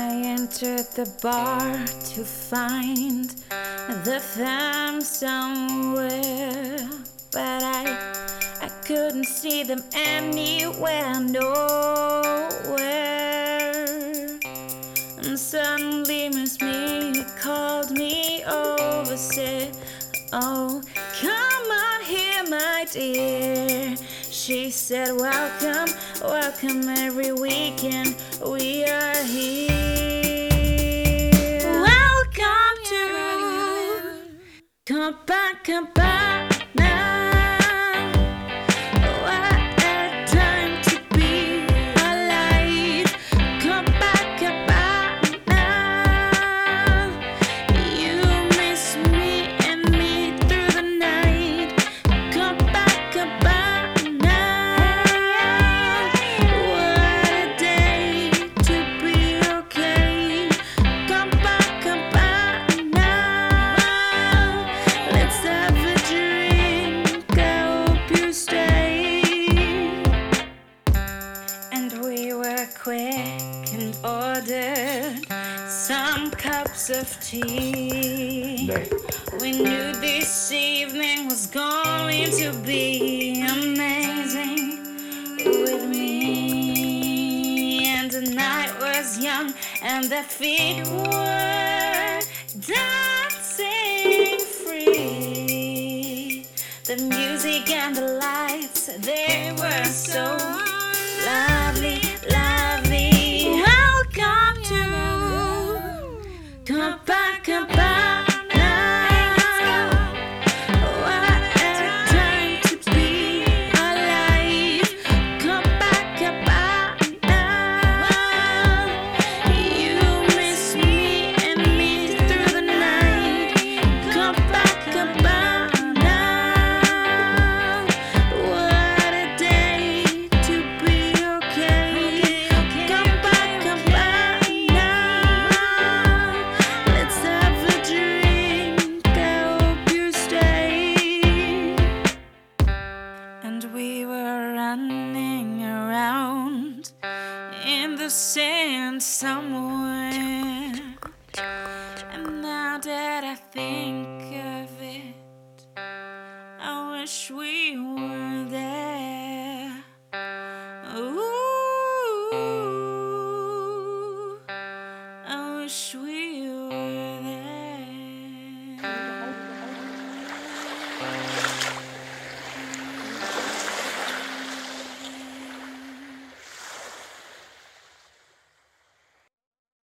entered the bar to find the fam somewhere, but I I couldn't see them anywhere, nowhere. And suddenly Miss Me called me over, said, Oh, come on here, my dear. She said, Welcome, welcome every weekend. We Copacabana. What ordered some cups of tea. We knew this evening was going to be amazing with me. And the night was young, and the feet were dancing free. The music and the lights, they were so were running around in the sand somewhere. And now that I think of it, I wish we were